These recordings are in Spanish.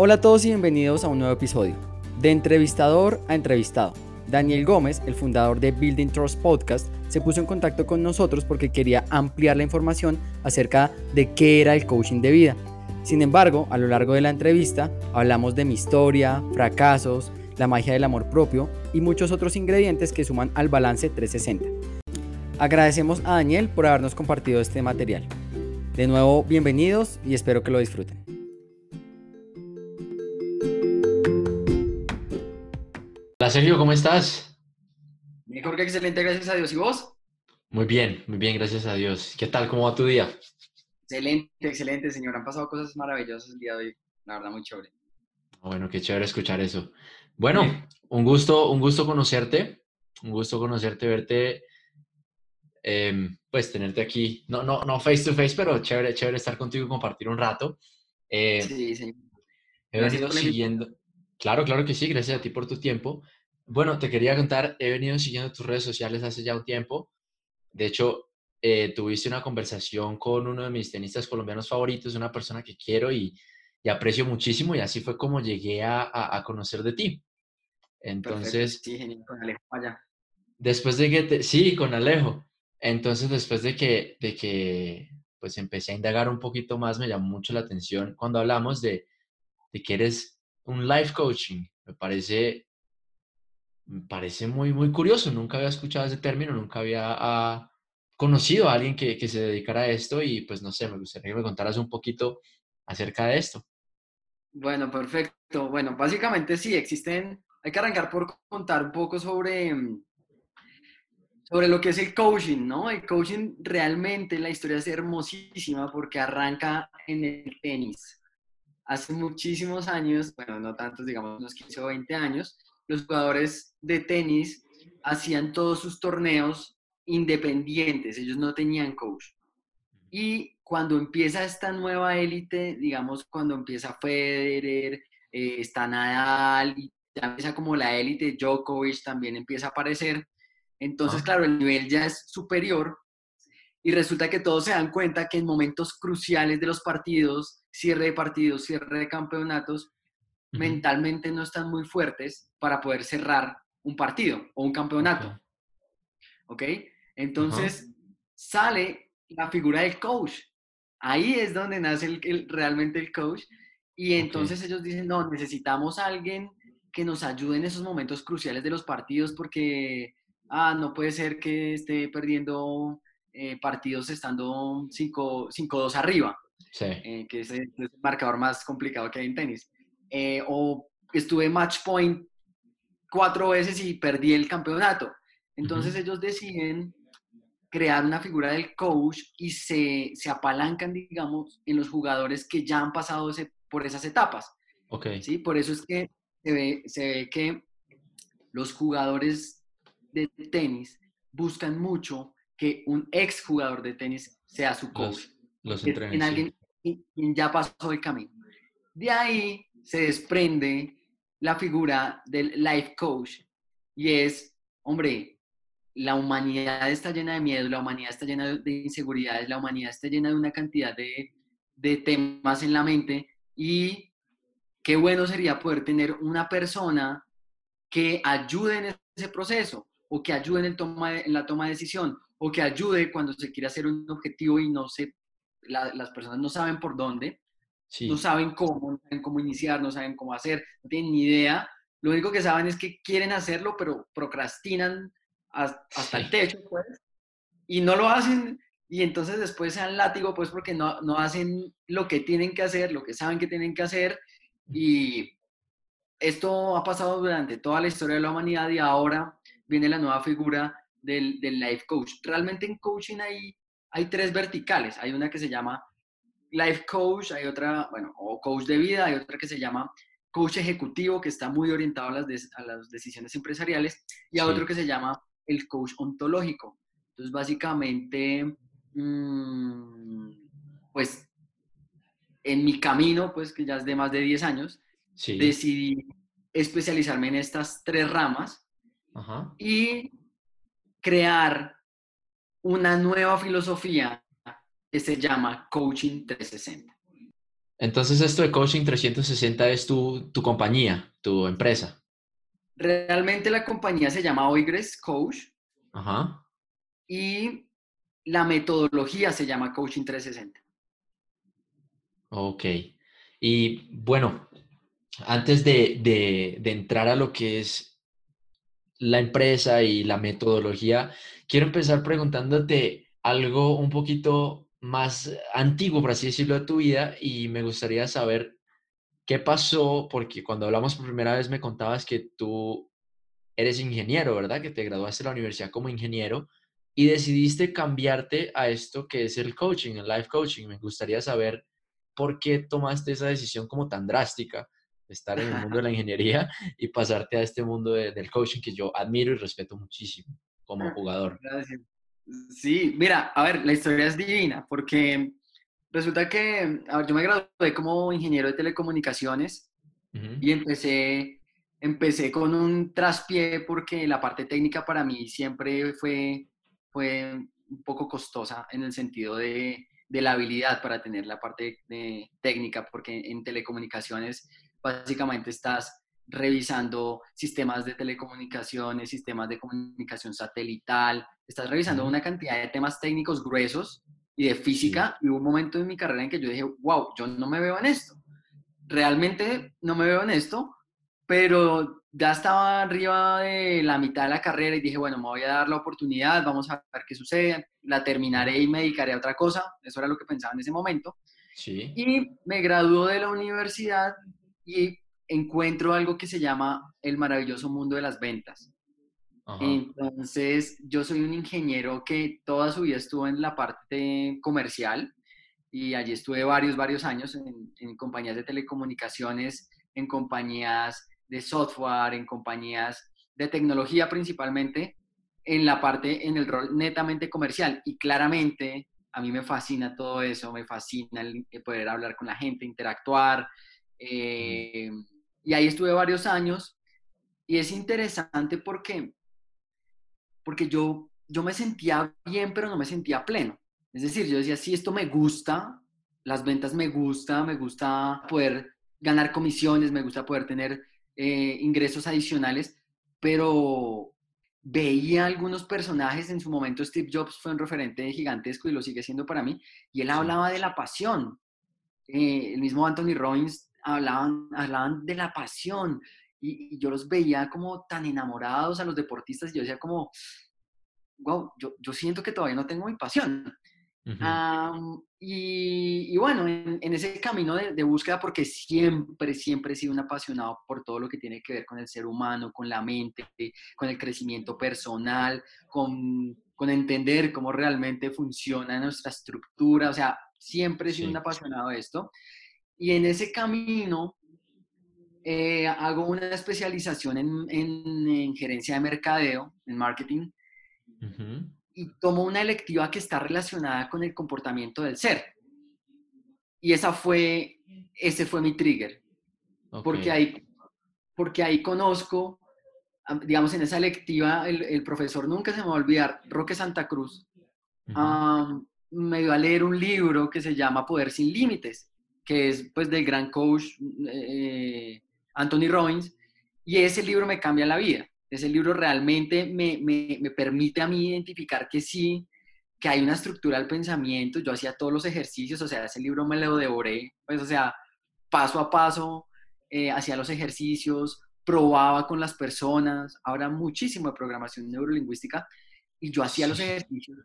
Hola a todos y bienvenidos a un nuevo episodio. De entrevistador a entrevistado. Daniel Gómez, el fundador de Building Trust Podcast, se puso en contacto con nosotros porque quería ampliar la información acerca de qué era el coaching de vida. Sin embargo, a lo largo de la entrevista hablamos de mi historia, fracasos, la magia del amor propio y muchos otros ingredientes que suman al balance 360. Agradecemos a Daniel por habernos compartido este material. De nuevo, bienvenidos y espero que lo disfruten. Hola Sergio, ¿cómo estás? Mejor que excelente, gracias a Dios. ¿Y vos? Muy bien, muy bien, gracias a Dios. ¿Qué tal? ¿Cómo va tu día? Excelente, excelente, señor. Han pasado cosas maravillosas el día de hoy. La verdad, muy chévere. Bueno, qué chévere escuchar eso. Bueno, un gusto, un gusto conocerte. Un gusto conocerte, verte, em, pues tenerte aquí. No, no, no face to face, pero chévere, chévere estar contigo y compartir un rato. Eh, sí, señor. He venido siguiendo. Claro, claro que sí, gracias a ti por tu tiempo. Bueno, te quería contar, he venido siguiendo tus redes sociales hace ya un tiempo. De hecho, eh, tuviste una conversación con uno de mis tenistas colombianos favoritos, una persona que quiero y, aprecio muchísimo, y así fue como llegué a, conocer de ti. Entonces, sí, con Alejo allá. Después de que, te, sí, con Alejo. Entonces, después de que, de que, pues empecé a indagar un poquito más, me llamó mucho la atención cuando hablamos de, de que eres un life coaching. Me parece me parece muy, muy curioso. Nunca había escuchado ese término, nunca había ah, conocido a alguien que, que, se dedicara a esto y pues no sé, me gustaría que me contaras un poquito acerca de esto. Bueno, perfecto. Bueno, básicamente sí, existen, hay que arrancar por contar un poco sobre, sobre lo que es el coaching, ¿no? El coaching realmente, la historia es hermosísima porque arranca en el tenis. Hace muchísimos años, bueno, no tantos, digamos unos 15 o 20 años, los jugadores de tenis hacían todos sus torneos independientes, ellos no tenían coach. Y cuando empieza esta nueva élite, digamos, cuando empieza Federer, eh, está Nadal, y ya empieza como la élite, Djokovic también empieza a aparecer, entonces, claro, el nivel ya es superior y resulta que todos se dan cuenta que en momentos cruciales de los partidos, cierre de partidos, cierre de campeonatos, mentalmente no están muy fuertes para poder cerrar un partido o un campeonato. ¿Ok? Entonces sale la figura del coach. Ahí es donde nace el, realmente el coach. Y entonces ellos dicen, no, necesitamos a alguien que nos ayude en esos momentos cruciales de los partidos porque, ah, no puede ser que esté perdiendo eh, partidos estando 5-2 arriba, eh, que es el marcador más complicado que hay en tenis. Eh, o estuve match point cuatro veces y perdí el campeonato. Entonces ellos deciden crear una figura del coach y se, se, apalancan, digamos, en los jugadores que ya han pasado ese, por esas etapas. Okay. ¿sí? Por eso es que se ve, se ve que los jugadores de tenis buscan mucho que un ex jugador de tenis sea su coach. Los, los en alguien quien ya pasó el camino. De ahí se desprende la figura del life coach y es, hombre, la humanidad está llena de miedo, la humanidad está llena de inseguridades, la humanidad está llena de una cantidad de, de temas en la mente y qué bueno sería poder tener una persona que ayude en ese proceso o que ayude en, la toma de decisión o que ayude cuando se quiere hacer un objetivo y no se, las personas no saben por dónde no saben cómo, no saben cómo iniciar, no saben cómo hacer, no tienen ni idea. Lo único que saben es que quieren hacerlo, pero procrastinan hasta, el techo, pues, y no lo hacen. Y entonces después se dan látigo, pues, porque no, no hacen lo que tienen que hacer, lo que saben que tienen que hacer. Y esto ha pasado durante toda la historia de la humanidad y ahora viene la nueva figura del, del life coach. Realmente en coaching hay, hay tres verticales. Hay una que se llama life coach, hay otra, bueno, o coach de vida, hay otra que se llama coach ejecutivo, que está muy orientado a las, a las decisiones empresariales, y hay otro que se llama el coach ontológico. Entonces, básicamente, mm, pues, en mi camino, pues, que ya es de más de 10 años, decidí especializarme en estas tres ramas y crear una nueva filosofía que se llama Coaching 360. Entonces esto de Coaching 360 es tu, tu compañía, tu empresa. Realmente la compañía se llama Oigres Coach Ajá. y la metodología se llama Coaching 360. Ok. Y bueno, antes de, de, de entrar a lo que es la empresa y la metodología, quiero empezar preguntándote algo un poquito más antiguo, por así decirlo, de tu vida y me gustaría saber qué pasó, porque cuando hablamos por primera vez me contabas que tú eres ingeniero, ¿verdad? Que te graduaste de la universidad como ingeniero y decidiste cambiarte a esto que es el coaching, el life coaching. Me gustaría saber por qué tomaste esa decisión como tan drástica de estar en el mundo de la ingeniería y pasarte a este mundo del coaching que yo admiro y respeto muchísimo como jugador. Gracias. Sí, mira, a ver, la historia es divina porque resulta que, a ver, yo me gradué como ingeniero de telecomunicaciones y empecé, empecé con un traspié porque la parte técnica para mí siempre fue, fue un poco costosa en el sentido de, de la habilidad para tener la parte de, técnica, porque en telecomunicaciones básicamente estás revisando sistemas de telecomunicaciones, sistemas de comunicación satelital, estás revisando una cantidad de temas técnicos gruesos y de física, y hubo un momento en mi carrera en que yo dije, wow, yo no me veo en esto. Realmente no me veo en esto, pero ya estaba arriba de la mitad de la carrera y dije, bueno, me voy a dar la oportunidad, vamos a ver qué sucede, la terminaré y me dedicaré a otra cosa, eso era lo que pensaba en ese momento. Sí. Y me graduó de la universidad y encuentro algo que se llama el maravilloso mundo de las ventas. Entonces, yo soy un ingeniero que toda su vida estuvo en la parte comercial y allí estuve varios, varios años en, en compañías de telecomunicaciones, en compañías de software, en compañías de tecnología principalmente, en la parte, en el rol netamente comercial. Y claramente a mí me fascina todo eso, me fascina el poder hablar con la gente, interactuar. Eh, y ahí estuve varios años y es interesante porque, porque yo, yo me sentía bien, pero no me sentía pleno. Es decir, yo decía, sí, esto me gusta, las ventas me gusta, me gusta poder ganar comisiones, me gusta poder tener eh, ingresos adicionales, pero veía algunos personajes, en su momento Steve Jobs fue un referente gigantesco y lo sigue siendo para mí, y él hablaba de la pasión. Eh, el mismo Anthony Robbins hablaban, hablaban de la pasión y, yo los veía como tan enamorados a los deportistas y yo decía como, wow, yo, yo siento que todavía no tengo mi pasión. y, bueno, en, ese camino de, búsqueda, porque siempre, siempre he sido un apasionado por todo lo que tiene que ver con el ser humano, con la mente, con el crecimiento personal, con, con entender cómo realmente funciona nuestra estructura, o sea, siempre he sido un apasionado de esto. Y en ese camino eh, hago una especialización en, en, gerencia de mercadeo, en marketing, y tomo una electiva que está relacionada con el comportamiento del ser. Y esa fue, ese fue mi trigger. Porque, ahí, porque ahí conozco, digamos, en esa electiva, el, el, profesor nunca se me va a olvidar, Roque Santa Cruz, me dio a leer un libro que se llama Poder sin Límites que es pues del gran coach eh, Anthony Robbins, y ese libro me cambia la vida. Ese libro realmente me, me, me, permite a mí identificar que sí, que hay una estructura del pensamiento. Yo hacía todos los ejercicios, o sea, ese libro me lo devoré, pues, o sea, paso a paso, eh, hacía los ejercicios, probaba con las personas, ahora muchísimo de programación neurolingüística, y yo hacía los ejercicios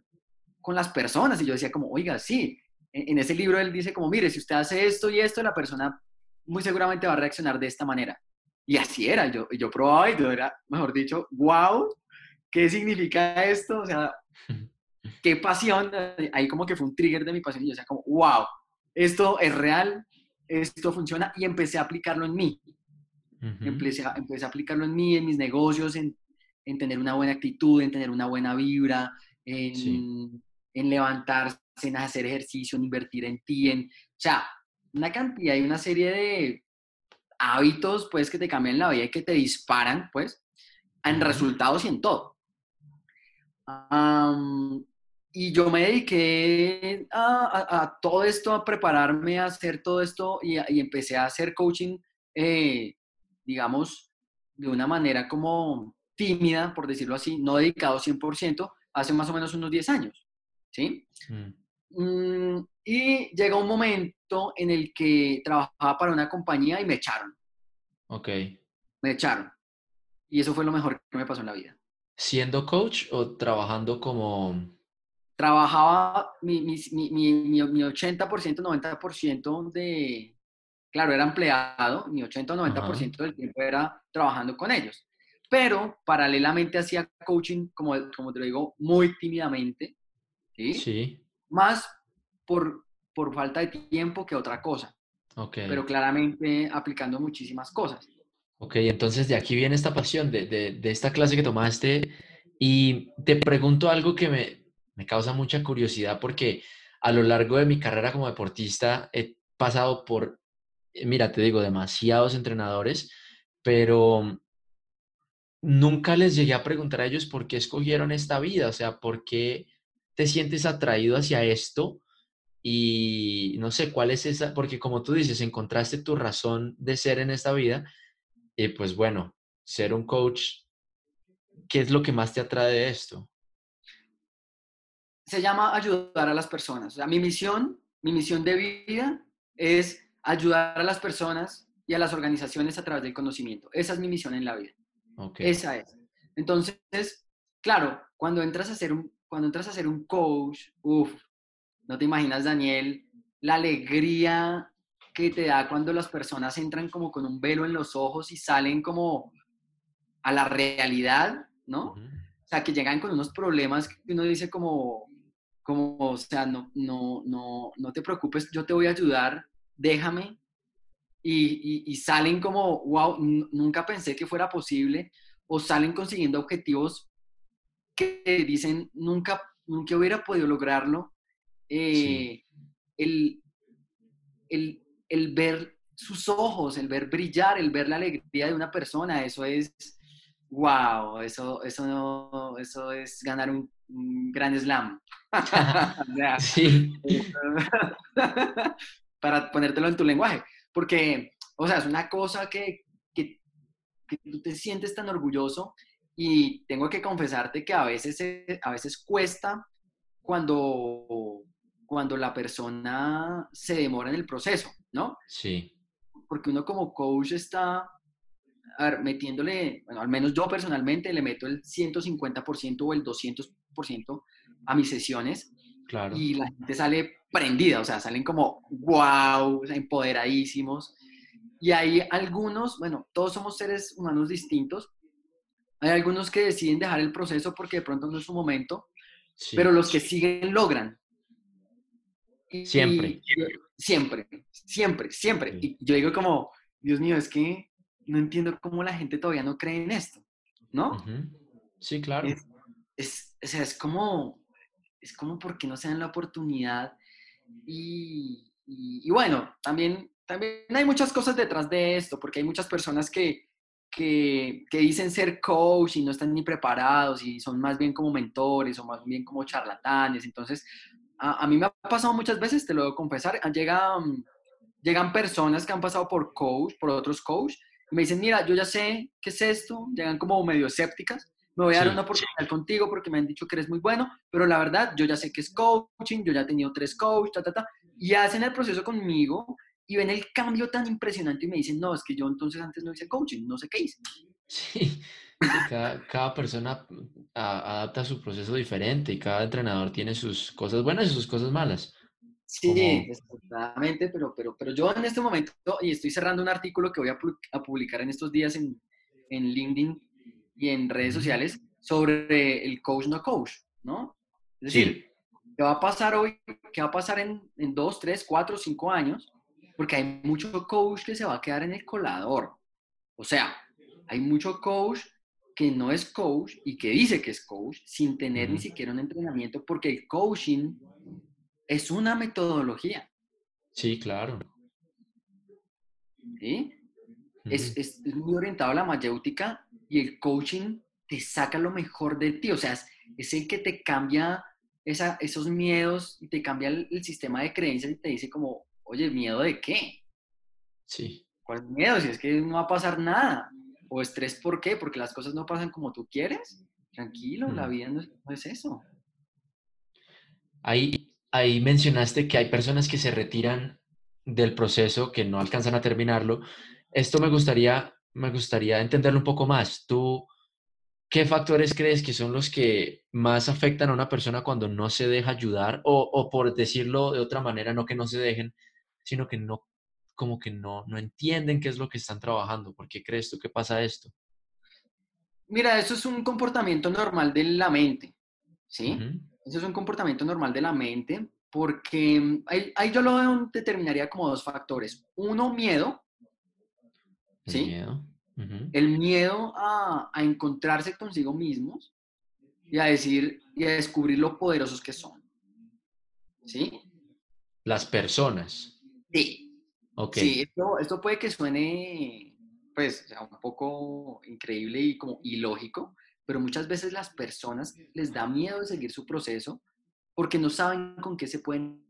con las personas, y yo decía como, oiga, sí, en ese libro él dice como, mire, si usted hace esto y esto, la persona muy seguramente va a reaccionar de esta manera. Y así era, yo, yo probaba y yo era, mejor dicho, wow, ¿qué significa esto? O sea, qué pasión, ahí como que fue un trigger de mi pasión y yo decía como, wow, esto es real, esto funciona y empecé a aplicarlo en mí. empecé, a, empecé, a, aplicarlo en mí, en mis negocios, en, en, tener una buena actitud, en tener una buena vibra, en, en levantarse en hacer ejercicio, en invertir en ti, en, o sea, una cantidad y una serie de hábitos, pues, que te cambian la vida y que te disparan, pues, en resultados y en todo. y yo me dediqué a, todo esto, a prepararme, a hacer todo esto y, empecé a hacer coaching, eh, digamos, de una manera como tímida, por decirlo así, no dedicado 100%, hace más o menos unos 10 años, ¿sí? Mm. Mm, y llegó un momento en el que trabajaba para una compañía y me echaron. Ok. Me echaron. Y eso fue lo mejor que me pasó en la vida. ¿Siendo coach o trabajando como...? Trabajaba mi, mi, mi, mi 80%, 90% de... Claro, era empleado, mi 80 o 90% del tiempo era trabajando con ellos. Pero paralelamente hacía coaching, como, como te lo digo, muy tímidamente. ¿Sí? sí. Más por, por falta de tiempo que otra cosa. Okay. Pero claramente aplicando muchísimas cosas. Ok, entonces de aquí viene esta pasión de, de, de esta clase que tomaste y te pregunto algo que me, me causa mucha curiosidad porque a lo largo de mi carrera como deportista he pasado por, eh, mira, te digo, demasiados entrenadores, pero nunca les llegué a preguntar a ellos por qué escogieron esta vida, o sea, por qué te sientes atraído hacia esto y no sé cuál es esa, porque como tú dices, encontraste tu razón de ser en esta vida y pues bueno, ser un coach, ¿qué es lo que más te atrae de esto? Se llama ayudar a las personas. O sea, mi misión, mi misión de vida es ayudar a las personas y a las organizaciones a través del conocimiento. Esa es mi misión en la vida. Esa es. Entonces, claro, cuando entras a ser un, cuando entras a ser un coach, uff, no te imaginas, Daniel, la alegría que te da cuando las personas entran como con un velo en los ojos y salen como a la realidad, ¿no? O sea, que llegan con unos problemas que uno dice como, como o sea, no, no, no, no te preocupes, yo te voy a ayudar, déjame. Y, y, salen como, wow, nunca pensé que fuera posible, o salen consiguiendo objetivos que dicen, nunca, nunca hubiera podido lograrlo. Eh, el, el, el ver sus ojos, el ver brillar, el ver la alegría de una persona, eso es, wow, eso, eso, eso es ganar un, gran slam. sí. Para ponértelo en tu lenguaje. Porque, o sea, es una cosa que, que, que, tú te sientes tan orgulloso y tengo que confesarte que a veces, a veces cuesta cuando, cuando la persona se demora en el proceso. ¿no? Sí. Porque uno como coach está, a ver, metiéndole, bueno, al menos yo personalmente le meto el 150% o el 200% a mis sesiones. Claro. Y la gente sale prendida, o sea, salen como, wow, empoderadísimos. Y hay algunos, bueno, todos somos seres humanos distintos. Hay algunos que deciden dejar el proceso porque de pronto no es su momento, pero los que siguen logran. Siempre. siempre, siempre, siempre. Y yo digo como, Dios mío, es que no entiendo cómo la gente todavía no cree en esto, ¿no? Sí, claro. Es, o sea, es como, es como porque no se dan la oportunidad y, y, bueno, también, también hay muchas cosas detrás de esto, porque hay muchas personas que, que, que, dicen ser coach y no están ni preparados y son más bien como mentores o más bien como charlatanes. Entonces, a, mí me ha pasado muchas veces, te lo debo confesar, llegan, llegan personas que han pasado por coach, por otros coach, y me dicen, mira, yo ya sé qué es esto, llegan como medio escépticas, me voy a dar una oportunidad contigo porque me han dicho que eres muy bueno, pero la verdad, yo ya sé que es coaching, yo ya he tenido tres coaches, ta, ta, ta, y hacen el proceso conmigo y ven el cambio tan impresionante y me dicen, no, es que yo entonces antes no hice coaching, no sé qué hice. Sí, cada, persona adapta su proceso diferente y cada entrenador tiene sus cosas buenas y sus cosas malas. Sí, exactamente, pero, pero, pero yo en este momento, y estoy cerrando un artículo que voy a, publicar en estos días en, en, LinkedIn y en redes sociales sobre el coach no coach, ¿no? Es decir, ¿qué va a pasar hoy? ¿Qué va a pasar en, en dos, tres, cuatro, cinco años? Porque hay mucho coach que se va a quedar en el colador. O sea, hay mucho coach que no es coach y que dice que es coach sin tener ni siquiera un entrenamiento, porque el coaching es una metodología. Sí, claro. ¿Sí? es, es, muy orientado a la mayéutica y el coaching te saca lo mejor de ti, o sea, es, el que te cambia esa, esos miedos y te cambia el, el sistema de creencias y te dice como, oye, ¿miedo de qué? Sí. ¿Cuál miedo? Si es que no va a pasar nada. O estrés, ¿por qué? Porque las cosas no pasan como tú quieres. Tranquilo, la Mm. vida no es, no es eso. Ahí, ahí mencionaste que hay personas que se retiran del proceso, que no alcanzan a terminarlo. Esto me gustaría, me gustaría entenderlo un poco más. ¿Tú qué factores crees que son los que más afectan a una persona cuando no se deja ayudar? O, o por decirlo de otra manera, no que no se dejen, sino que no, como que no, no entienden qué es lo que están trabajando. ¿Por qué crees tú que pasa esto? Mira, eso es un comportamiento normal de la mente, ¿sí? Eso es un comportamiento normal de la mente porque mm, ahí, ahí yo lo determinaría como dos factores. Uno, miedo, El ¿sí? miedo. ujú, El miedo a, a encontrarse consigo mismos y a decir y a descubrir lo poderosos que son. ¿Sí? Las personas. Sí. Ok. Sí, esto, esto puede que suene, pues, un poco increíble y como ilógico, pero muchas veces las personas les da miedo de seguir su proceso porque no saben con qué se pueden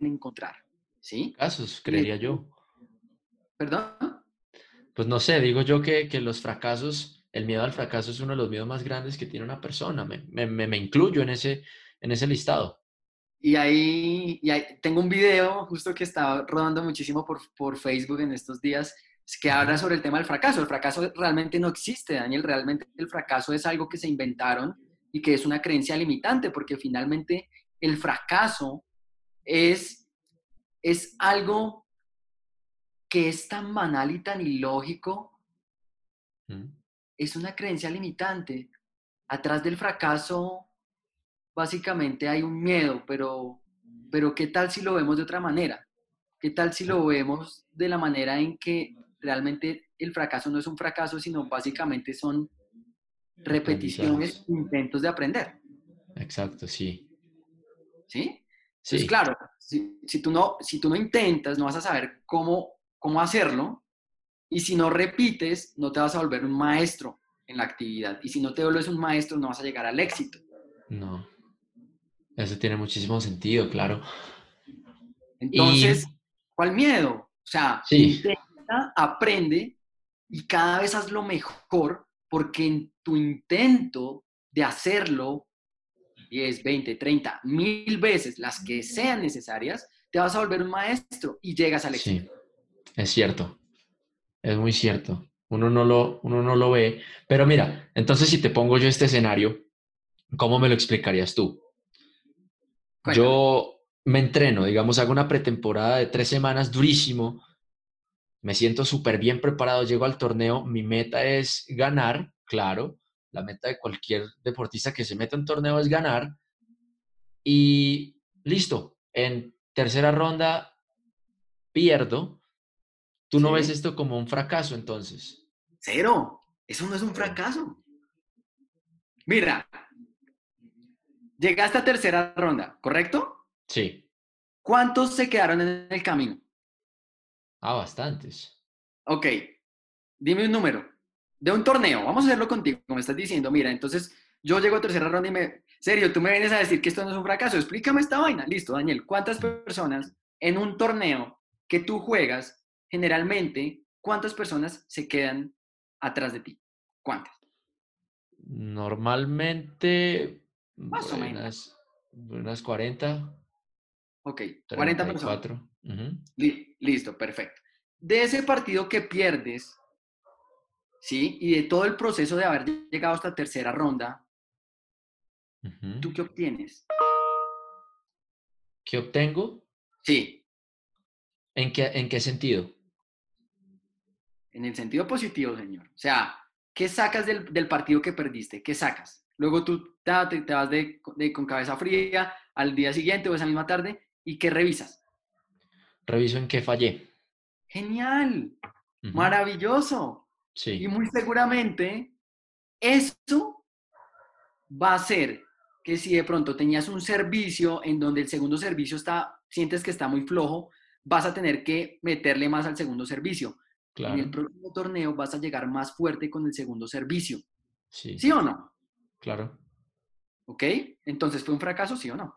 encontrar, ¿sí? Casos, creería yo. ¿Perdón? Pues no sé, digo yo que, que los fracasos, el miedo al fracaso es uno de los miedos más grandes que tiene una persona. Me, me- me- me incluyo en ese, en ese listado. Y ahí, y ahí tengo un video justo que está rodando muchísimo por, por Facebook en estos días que habla sobre el tema del fracaso. El fracaso realmente no existe, Daniel. Realmente el fracaso es algo que se inventaron y que es una creencia limitante, porque finalmente el fracaso es, es algo que es tan banal y tan ilógico, ¿Mm? es una creencia limitante. Atrás del fracaso básicamente hay un miedo, pero, pero ¿qué tal si lo vemos de otra manera? ¿Qué tal si lo vemos de la manera en que realmente el fracaso no es un fracaso, sino básicamente son repeticiones, intentos de aprender? Exacto, sí. ¿Sí? Entonces, Sí, claro, si, si tú no, si tú no intentas, no vas a saber cómo, cómo hacerlo. Y si no repites, no te vas a volver un maestro en la actividad. Y si no te vuelves un maestro, no vas a llegar al éxito. no. Eso tiene muchísimo sentido, claro. Entonces, ¿cuál miedo? O sea, Sí. intenta, aprende y cada vez hazlo mejor porque en tu intento de hacerlo 10, 20, 30, mil veces, las que sean necesarias, te vas a volver un maestro y llegas al éxito. Sí, es cierto. Es muy cierto. Uno no lo, uno no lo ve. Pero mira, entonces si te pongo yo este escenario, ¿cómo me lo explicarías tú? Cuéntame. Yo me entreno, digamos, hago una pretemporada de tres semanas durísimo, me siento súper bien preparado, llego al torneo, mi meta es ganar, claro, la meta de cualquier deportista que se meta en torneo es ganar, y listo, en tercera ronda pierdo, tú no ves esto como un fracaso entonces. Cero. Eso no es un fracaso. Mira, llegaste a tercera ronda, ¿correcto? Sí, ¿Cuántos se quedaron en el camino? ah, bastantes. Ok, dime un número. De un torneo, vamos a hacerlo contigo, como estás diciendo. Mira, entonces yo llego a tercera ronda y me... Serio, tú me vienes a decir que esto no es un fracaso. Explícame esta vaina. Listo, Daniel. ¿Cuántas personas en un torneo que tú juegas, generalmente, cuántas personas se quedan atrás de ti? ¿Cuántas? Normalmente, Más o menos. unas 40, Ok, 40 personas. 34. Ujú. Li- Listo, perfecto. De ese partido que pierdes, ¿sí? Y de todo el proceso de haber llegado hasta tercera ronda. ¿tú qué obtienes? ¿Qué obtengo? Sí, ¿En qué, en qué sentido? en el sentido positivo, señor. O sea, ¿qué sacas del, del partido que perdiste? ¿Qué sacas? Luego tú te, te vas de, de- con cabeza fría al día siguiente o esa misma tarde y ¿qué revisas? Reviso en qué fallé. Genial, maravilloso. Y Sí, muy seguramente eso va a hacer que si de pronto tenías un servicio en donde el segundo servicio está, sientes que está muy flojo, vas a tener que meterle más al segundo servicio. En el claro. próximo torneo vas a llegar más fuerte con el segundo servicio. Sí, ¿Sí o no? Claro. ¿Ok? Entonces, ¿fue un fracaso, sí o no?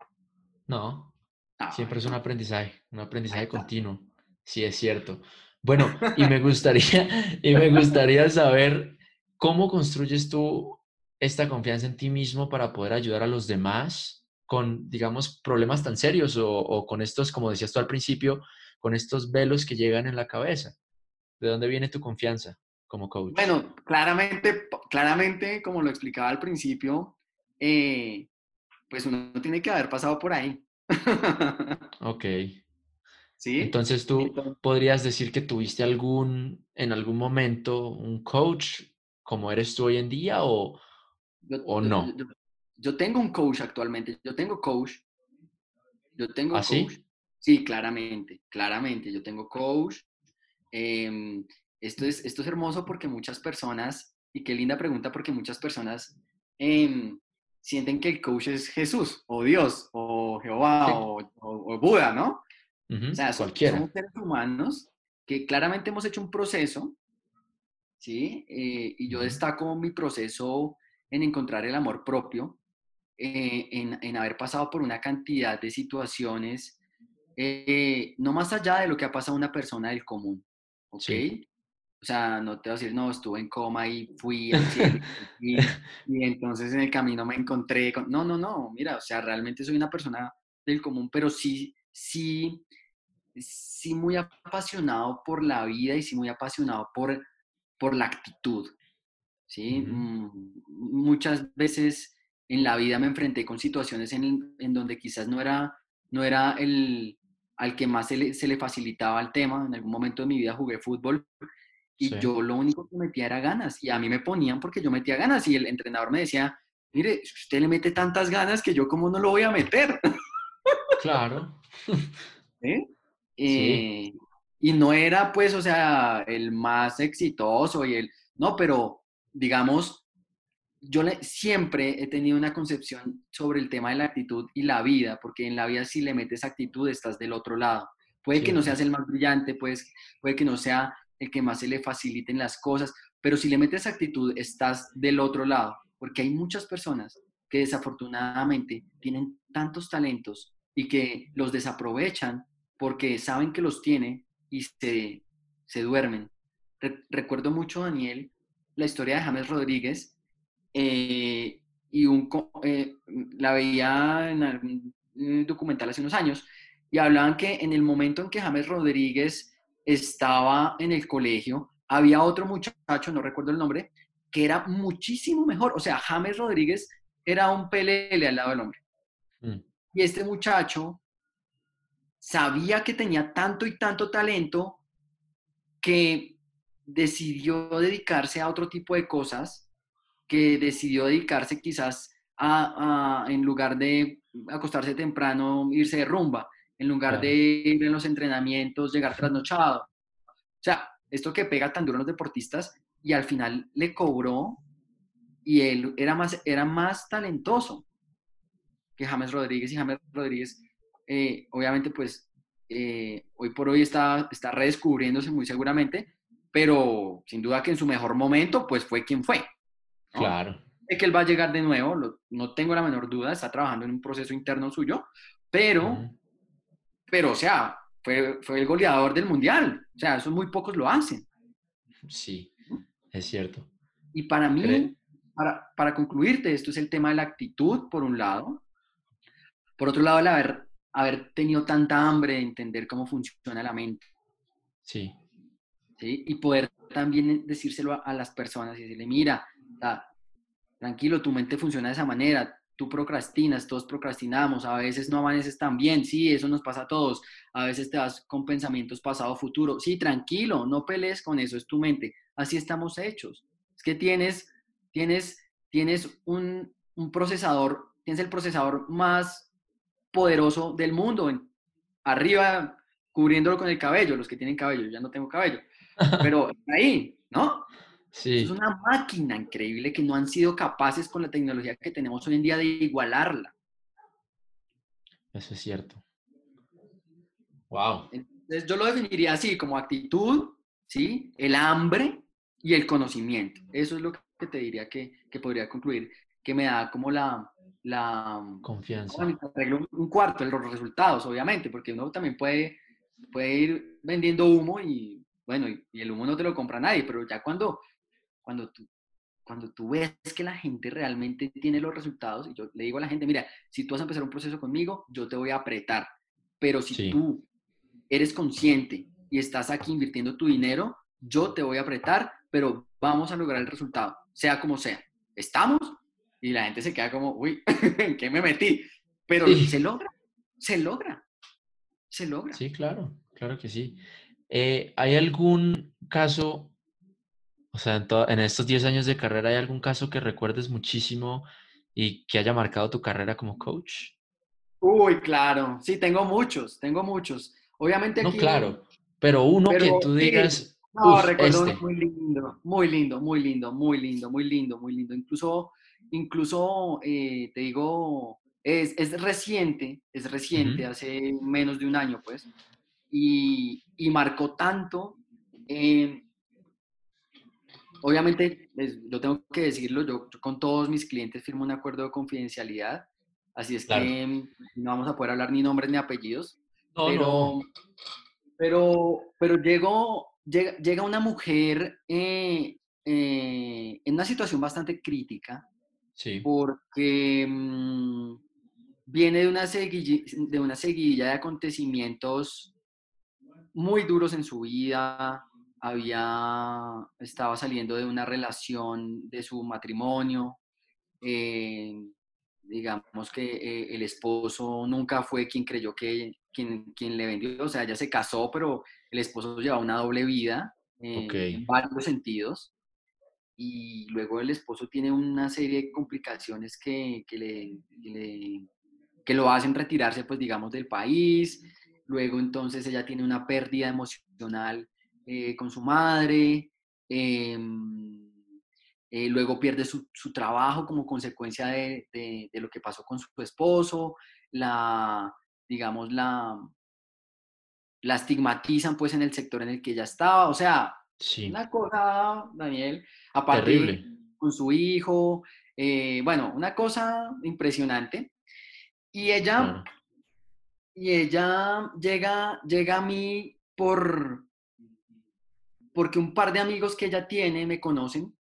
No, Ah, siempre es un aprendizaje, un aprendizaje continuo. Sí, es cierto. Bueno, y me gustaría, y me gustaría saber cómo construyes tú esta confianza en ti mismo para poder ayudar a los demás con, digamos, problemas tan serios o, o con estos, como decías tú al principio, con estos velos que llegan en la cabeza. ¿De dónde viene tu confianza como coach? Bueno, claramente, claramente, como lo explicaba al principio, eh, pues uno tiene que haber pasado por ahí. Ok. ¿Sí? Entonces tú Entonces, podrías decir que tuviste algún, en algún momento, un coach como eres tú hoy en día o, yo, o yo- no. yo- yo tengo un coach actualmente, yo tengo coach, yo tengo coach. ¿Así? Sí, claramente, claramente, yo tengo coach. Em, esto es, esto es hermoso porque muchas personas, y qué linda pregunta, porque muchas personas em, sienten que el coach es Jesús, o Dios, o Jehová, Sí. o, o- o Buda, ¿no? O Ujú, sea, so- somos seres humanos que claramente hemos hecho un proceso, ¿sí? Eh, y yo destaco mi proceso en encontrar el amor propio, eh, en, en haber pasado por una cantidad de situaciones, eh, no más allá de lo que ha pasado a una persona del común, ¿ok? Sí. O sea, no te voy a decir, no, estuve en coma y fui al cielo y, y entonces en el camino me encontré con... No, no, no, mira, o sea, realmente soy una persona del común, pero sí, sí, sí muy apasionado por la vida y sí muy apasionado por, por la actitud, ¿sí? Mm, Muchas veces en la vida me enfrenté con situaciones en, en donde quizás no era, no era el al que más se le, se le facilitaba el tema. En algún momento de mi vida jugué fútbol y Sí. yo lo único que metía era ganas y a mí me ponían porque yo metía ganas y el entrenador me decía, mire, usted le mete tantas ganas que yo cómo no lo voy a meter. Claro. ¿eh? Sí. Y no era pues, o sea, el más exitoso y el, no, pero digamos, yo le, siempre he tenido una concepción sobre el tema de la actitud y la vida, porque en la vida si le metes actitud estás del otro lado. Puede que no seas el más brillante, pues, puede que no sea el que más se le faciliten las cosas, pero si le metes actitud estás del otro lado, porque hay muchas personas que desafortunadamente tienen tantos talentos y que los desaprovechan porque saben que los tiene y se, se duermen. Re- recuerdo mucho, Daniel, la historia de James Rodríguez, eh, y un, eh, la veía en eh, documental hace unos años, y hablaban que en el momento en que James Rodríguez estaba en el colegio, había otro muchacho, no recuerdo el nombre, que era muchísimo mejor. O sea, James Rodríguez era un pelele al lado del hombre. Mm, Y este muchacho sabía que tenía tanto y tanto talento que decidió dedicarse a otro tipo de cosas, que decidió dedicarse quizás a, a, en lugar de acostarse temprano, irse de rumba, en lugar de ir en los entrenamientos, llegar trasnochado. O sea, esto que pega tan duro a los deportistas y al final le cobró y él era más, era más talentoso que James Rodríguez y James Rodríguez, eh, obviamente, pues eh, hoy por hoy está, está redescubriéndose muy seguramente, pero sin duda que en su mejor momento, pues fue quien fue. ¿no? Claro. Sé que él va a llegar de nuevo, lo, no tengo la menor duda, está trabajando en un proceso interno suyo, pero, Ujú, pero o sea, fue, fue el goleador del mundial. O sea, eso muy pocos lo hacen. Sí, es cierto. Y para mí, para, para concluirte, esto es el tema de la actitud, por un lado. Por otro lado, el haber, haber tenido tanta hambre de entender cómo funciona la mente. Sí, ¿sí? Y poder también decírselo a, a las personas y decirle, mira, tranquilo, tu mente funciona de esa manera, tú procrastinas, todos procrastinamos, a veces no amaneces tan bien, sí, eso nos pasa a todos, a veces te vas con pensamientos pasado, futuro, sí, tranquilo, no pelees con eso, es tu mente, así estamos hechos. Es que tienes, tienes, tienes un, un procesador, tienes el procesador más poderoso del mundo, en, arriba cubriéndolo con el cabello, los que tienen cabello, yo ya no tengo cabello, pero ahí, ¿no? Eso es sí, una máquina increíble que no han sido capaces con la tecnología que tenemos hoy en día de igualarla. eso es cierto. Wow. Entonces yo lo definiría así, como actitud, ¿sí? El hambre y el conocimiento. Eso es lo que te diría que, que podría concluir, que me da como la, la confianza. un cuarto los resultados, obviamente, porque uno también puede, puede ir vendiendo humo y bueno, y, el humo no te lo compra nadie, pero ya cuando, cuando tú cuando tú ves que la gente realmente tiene los resultados, y yo le digo a la gente, mira, si tú vas a empezar un proceso conmigo, yo te voy a apretar, pero si tú eres consciente y estás aquí invirtiendo tu dinero, yo te voy a apretar, pero vamos a lograr el resultado, sea como sea. ¿Estamos? Y la gente se queda como, uy, ¿en qué me metí? Pero se logra, se logra, se logra. Sí, claro, claro que sí. Eh, ¿Hay algún caso, o sea, en, en estos 10 años de carrera, ¿hay algún caso que recuerdes muchísimo y que haya marcado tu carrera como coach? Uy, claro, sí, tengo muchos, tengo muchos. Obviamente aquí... No, claro, pero uno que tú digas... no, recuerdo este". muy lindo, muy lindo, muy lindo, muy lindo, muy lindo, muy lindo. Incluso, incluso eh, te digo, es, es, reciente, es reciente, hace menos de un año, pues, y, y marcó tanto. Eh, obviamente, yo tengo que decirlo, yo, con todos mis clientes firmo un acuerdo de confidencialidad, así es que no vamos a poder hablar ni nombres ni apellidos, pero, pero, pero llegó, llega, una mujer eh, eh, en una situación bastante crítica, sí. porque mm, viene de una, seguilla, de una seguilla de acontecimientos muy duros en su vida, había, estaba saliendo de una relación de su matrimonio, eh, digamos que eh, el esposo nunca fue quien creyó que quien, quien, le vendió, o sea, ella se casó, pero el esposo llevaba una doble vida eh, en varios sentidos. Y luego el esposo tiene una serie de complicaciones que, que le, que lo hacen retirarse, pues digamos, del país. Luego entonces ella tiene una pérdida emocional eh, con su madre. Em, eh, luego pierde su, su, trabajo como consecuencia de, de, lo que pasó con su esposo, la, digamos, la, la estigmatizan pues en el sector en el que ella estaba, o sea, una cosa, Daniel, aparte con su hijo, eh, bueno, una cosa impresionante. Y ella, y ella llega, llega a mí por, porque un par de amigos que ella tiene me conocen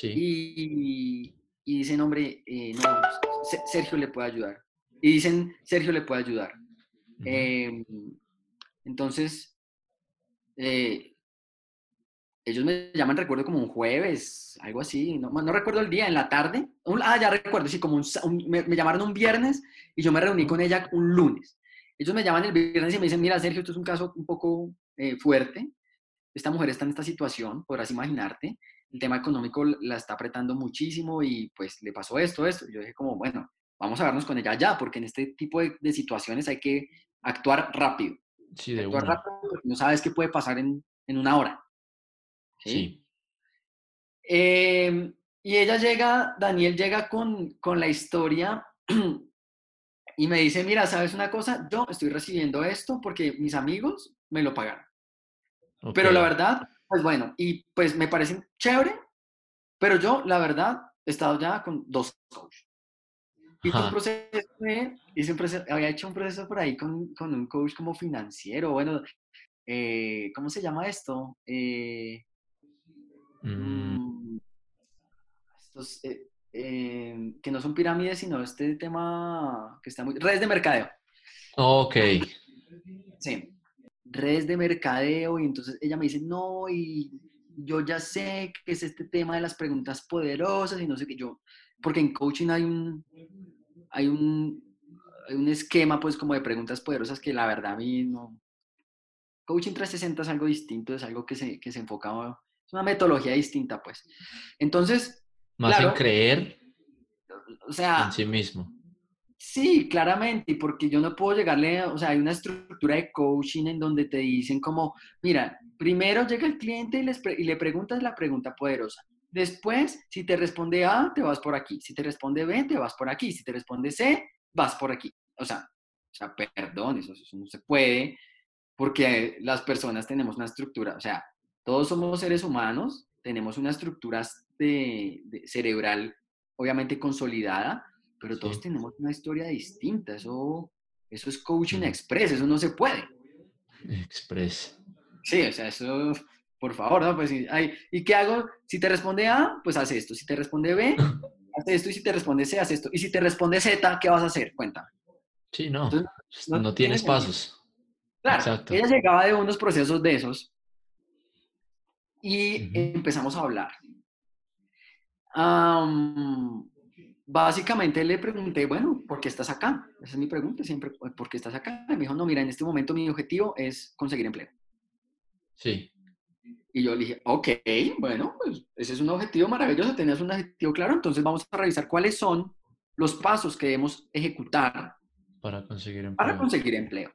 y, y, dicen, hombre, eh, no, Sergio le puede ayudar. Y dicen, Sergio le puede ayudar. Em, entonces, eh, ellos me llaman, recuerdo, como un jueves, algo así, no, no recuerdo el día, en la tarde. ah, ya recuerdo, sí, como un, me, llamaron un viernes y yo me reuní con ella un lunes. Ellos me llaman el viernes y me dicen, mira, Sergio, esto es un caso un poco eh, fuerte. Esta mujer está en esta situación, podrás imaginarte el tema económico la está apretando muchísimo y pues le pasó esto, esto. yo dije como, bueno, vamos a vernos con ella ya, porque en este tipo de, situaciones hay que actuar rápido. Sí, de actuar rápido porque no sabes qué puede pasar en, en una hora. Sí. Em, y ella llega, Daniel llega con, con la historia y me dice, mira, ¿sabes una cosa? Yo estoy recibiendo esto porque mis amigos me lo pagaron. Pero la verdad, pues bueno, y pues me parece chévere, pero yo, la verdad, he estado ya con dos coaches. Hice un proceso, había hecho un proceso por ahí con, con un coach como financiero, bueno, eh, ¿cómo se llama esto? Eh, mm. Mm, estos, eh, que no son pirámides, sino este tema que está muy... Redes de mercadeo. Ok. Sí, redes de mercadeo y entonces ella me dice, no, y yo ya sé que es este tema de las preguntas poderosas y no sé qué yo, porque en coaching hay un, hay un, hay un esquema pues como de preguntas poderosas que la verdad a mí no... Coaching 360 es algo distinto, es algo que se, que se enfoca, es una metodología distinta pues. Entonces... Más en creer o sea, en sí mismo. Sí, claramente, porque yo no puedo llegarle, o sea, hay una estructura de coaching en donde te dicen como, mira, primero llega el cliente y, y le preguntas la pregunta poderosa. Después, si te responde A, te vas por aquí. Si te responde B, te vas por aquí. Si te responde C, vas por aquí. O sea, o sea perdón, eso, no se puede, porque las personas tenemos una estructura, o sea, todos somos seres humanos, tenemos una estructura de cerebral obviamente consolidada, pero todos tenemos una historia distinta. Eso, eso es coaching express, eso no se puede. Express. Sí, o sea, eso, por favor, ¿no? Pues, sí, ay, ¿y qué hago? Si te responde A, pues haz esto. Si te responde B, haz esto. Y si te responde C, haz esto. Y si te responde Z, ¿qué vas a hacer? Cuéntame. Sí, no. Entonces, No, no tienes tiene pasos. Claro, Exacto. ella llegaba de unos procesos de esos y empezamos a hablar. Am, básicamente le pregunté, bueno, ¿por qué estás acá? Esa es mi pregunta siempre, ¿por qué estás acá? Y me dijo, no, mira, en este momento mi objetivo es conseguir empleo. Sí. Y yo le dije, ok, bueno, pues ese es un objetivo maravilloso, tenías un objetivo claro, entonces vamos a revisar cuáles son los pasos que debemos ejecutar Para conseguir empleo. para conseguir empleo.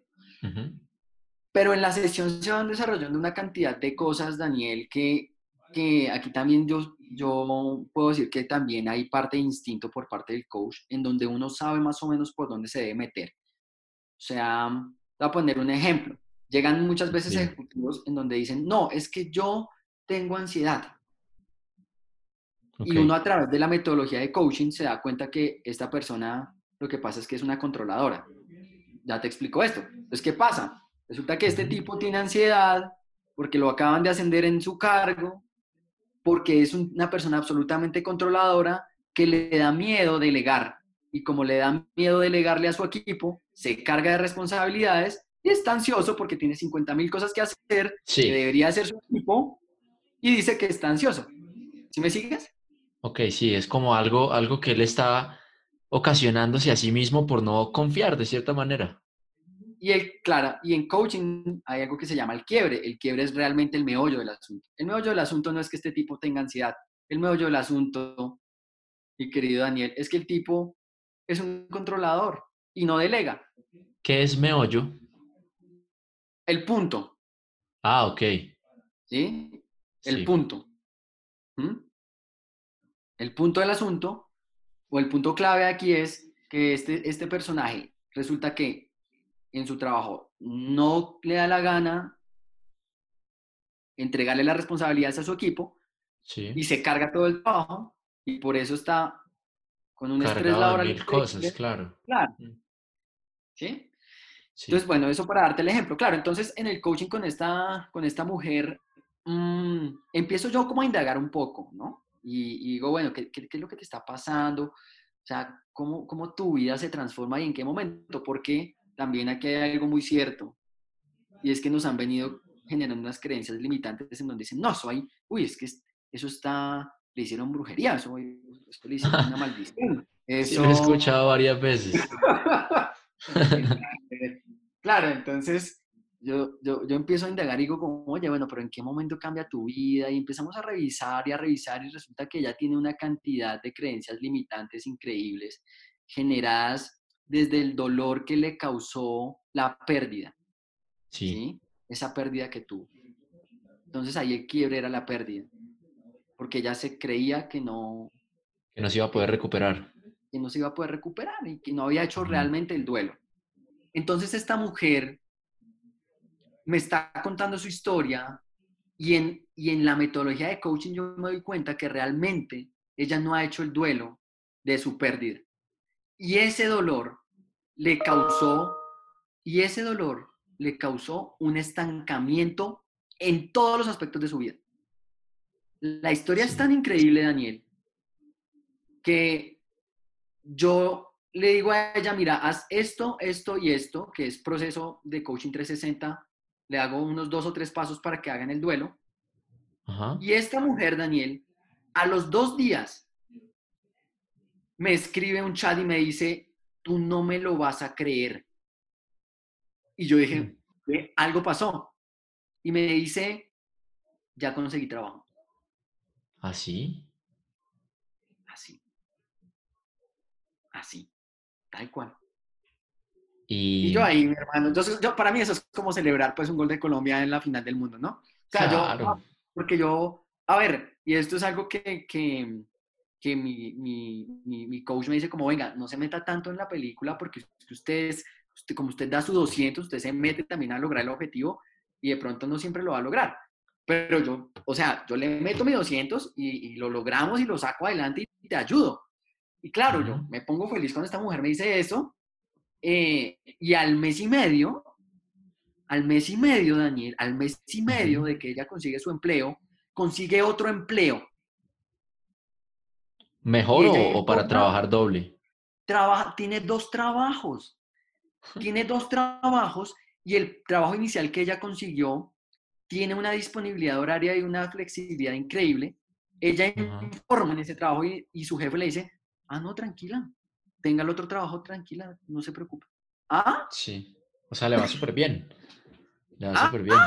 Pero en la sesión se van desarrollando una cantidad de cosas, Daniel, que, que aquí también yo, yo puedo decir que también hay parte de instinto por parte del coach, en donde uno sabe más o menos por dónde se debe meter. O sea, voy a poner un ejemplo. Llegan muchas veces Bien. ejecutivos en donde dicen, no, es que yo tengo ansiedad. Ok. Y uno a través de la metodología de coaching se da cuenta que esta persona lo que pasa es que es una controladora. Ya te explico esto. Entonces, ¿qué pasa? Resulta que este tipo tiene ansiedad porque lo acaban de ascender en su cargo, porque es un- una persona absolutamente controladora que le da miedo delegar. Y como le da miedo delegarle a su equipo, se carga de responsabilidades y está ansioso porque tiene 50 mil cosas que hacer Sí. que debería hacer su equipo y dice que está ansioso. ¿Sí me sigues? Ok, sí, es como algo, algo que él está ocasionándose a sí mismo por no confiar de cierta manera. Y, el, claro, y en coaching hay algo que se llama el quiebre. El quiebre es realmente el meollo del asunto. El meollo del asunto no es que este tipo tenga ansiedad. El meollo del asunto, mi querido Daniel, es que el tipo es un controlador y no delega. ¿Qué es meollo? El punto, Ah, ok. ¿sí? El Sí. punto. ¿Mm? El punto del asunto, o el punto clave aquí es que este, este personaje resulta que en su trabajo no le da la gana entregarle las responsabilidades a su equipo Sí. y se carga todo el trabajo y por eso está con un estrés Cargado de laboral. mil cosas, claro. Claro, Mm. ¿sí? Sí. Entonces, bueno, eso para darte el ejemplo. Claro, entonces en el coaching con esta, con esta mujer, mm, empiezo yo como a indagar un poco, ¿no? Y, y digo, bueno, ¿qué, qué, qué es lo que te está pasando? O sea, ¿cómo, ¿cómo tu vida se transforma y en qué momento? Porque también aquí hay algo muy cierto. Y es que nos han venido generando unas creencias limitantes en donde dicen, no, soy, uy, es que es- eso está, le hicieron brujería, eso, esto le hicieron una maldición. Sí, Eso, lo he escuchado varias veces. claro, entonces yo, yo, yo empiezo a indagar y digo, como, oye, bueno, pero ¿en qué momento cambia tu vida? Y empezamos a revisar y a revisar y resulta que ella tiene una cantidad de creencias limitantes increíbles generadas desde el dolor que le causó la pérdida, Sí. ¿sí? Esa pérdida que tuvo. Entonces ahí el quiebre era la pérdida, porque ella se creía que no, Que no se iba a poder recuperar. que no se iba a poder recuperar y que no había hecho realmente el duelo. Entonces esta mujer me está contando su historia y en, y en la metodología de coaching yo me doy cuenta que realmente ella no ha hecho el duelo de su pérdida. Y ese dolor le causó, y ese dolor le causó un estancamiento en todos los aspectos de su vida. La historia es tan increíble, Daniel, que yo le digo a ella, mira, haz esto, esto y esto, que es proceso de coaching 360, le hago unos dos o tres pasos para que hagan el duelo. Ajá. Y esta mujer, Daniel, a los dos días me escribe un chat y me dice, tú no me lo vas a creer. Y yo dije, Mm. "Ve, algo pasó. Y me dice, ya conseguí trabajo. ¿Así? Así. Así. Tal cual. Y, Y yo ahí, mi hermano, yo, yo- para mí eso es como celebrar pues un gol de Colombia en la final del mundo, ¿no? O sea, yo, Claro. porque yo, a ver, y esto es algo que, que, que mi, mi, mi, mi coach me dice como, venga, no se meta tanto en la película porque usted, es- usted, como usted da su 200, usted se mete también a lograr el objetivo y de pronto no siempre lo va a lograr. Pero yo, o sea, yo le meto mi 200 y, y lo logramos y lo saco adelante y te ayudo. Y claro, yo me pongo feliz cuando esta mujer me dice eso. eh, y al mes y medio, al mes y medio, Daniel, al mes y medio de que ella consigue su empleo, consigue otro empleo. ¿Mejor o, para trabajar doble? Trabaja, tiene dos trabajos. Tiene dos trabajos y el trabajo inicial que ella consiguió tiene una disponibilidad horaria y una flexibilidad increíble. Ella informa en ese trabajo y, y su jefe le dice, ah, no, tranquila, tenga el otro trabajo, tranquila, no se preocupe. Ah, Sí. O sea, le va súper bien. Le va Ah, súper bien.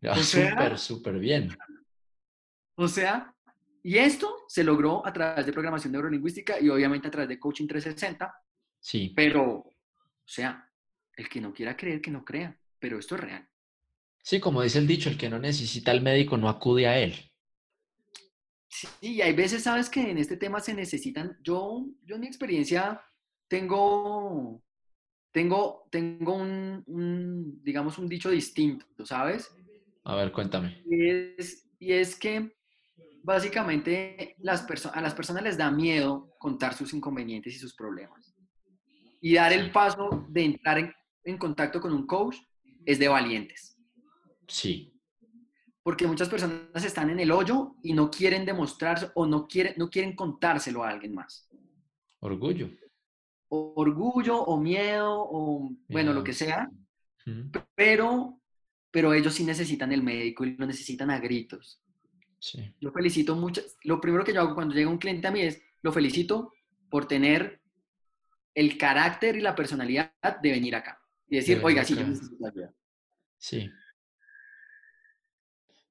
Le va súper, súper bien. o sea, y esto se logró a través de programación neurolingüística y obviamente a través de coaching 360, Sí. pero, o sea, el que no quiera creer, que no crea, pero esto es real. Sí, como dice el dicho, el que no necesita al médico no acude a él. Sí, y hay veces, sabes que en este tema se necesitan, yo, yo en mi experiencia tengo, tengo, tengo un, un, digamos, un dicho distinto, ¿sabes? A ver, cuéntame. Y es, y es que básicamente las a las personas les da miedo contar sus inconvenientes y sus problemas. Y dar el paso de entrar en, en contacto con un coach es de valientes. Sí. Porque muchas personas están en el hoyo y no quieren demostrar o no quieren, no quieren contárselo a alguien más. Orgullo. O orgullo o miedo o bueno, lo Miedo. que sea, pero, pero ellos sí necesitan el médico y lo necesitan a gritos. Sí. Yo felicito mucho. Lo primero que yo hago cuando llega un cliente a mí es, lo felicito por tener el carácter y la personalidad de venir acá. Y decir, oiga, sí, yo necesito ayuda. Sí.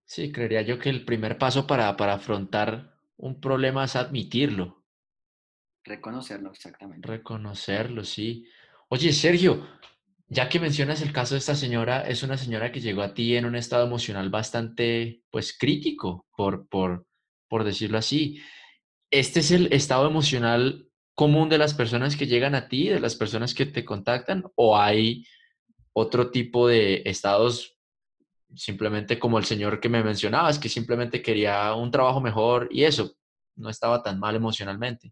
Sí, creería yo que el primer paso para, para afrontar un problema es admitirlo, Reconocerlo, exactamente. reconocerlo, sí. Oye, Sergio, ya que mencionas el caso de esta señora, es una señora que llegó a ti en un estado emocional bastante, pues, crítico, por, por, por decirlo así. ¿Este es el estado emocional común de las personas que llegan a ti, de las personas que te contactan, o hay otro tipo de estados simplemente como el señor que me mencionabas, que simplemente quería un trabajo mejor y eso, no estaba tan mal emocionalmente.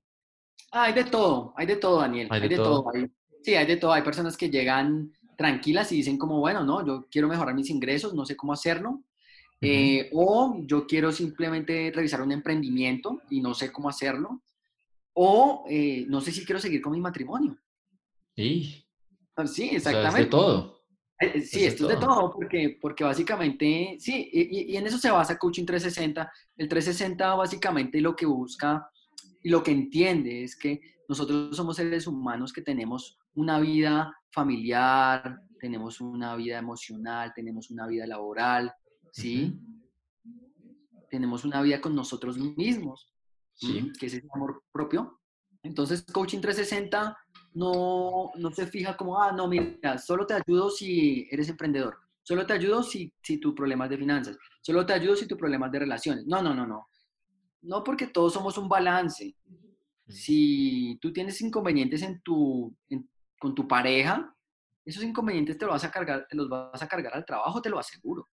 Ah, hay de todo, hay de todo, Daniel. ¿Hay Hay de de, todo. todo? hay- sí, hay de todo. Hay personas que llegan tranquilas y dicen como, bueno, no, yo quiero mejorar mis ingresos, no sé cómo hacerlo. Eh, o yo quiero simplemente revisar un emprendimiento y no sé cómo hacerlo. O eh, no sé si quiero seguir con mi matrimonio. Y, Ah, Sí, o sea, es de exactamente. todo. Eh, eh, Sí, Es de esto es de todo. porque, porque básicamente, sí, y- y en eso se basa Coaching 360. El 360 básicamente lo que busca y lo que entiende es que nosotros somos seres humanos que tenemos una vida familiar, tenemos una vida emocional, tenemos una vida laboral, ¿sí? Tenemos una vida con nosotros mismos, Sí, que es el amor propio. Entonces, Coaching 360 no, no se fija como, ah, no, mira, solo te ayudo si eres emprendedor, solo te ayudo si, si tu problema es de finanzas, solo te ayudo si tu problema es de relaciones. No, no, no, no. No porque todos somos un balance. Si tú tienes inconvenientes en tu, en- con tu pareja, esos inconvenientes te los vas a cargar, te los vas a cargar al trabajo, te lo aseguro.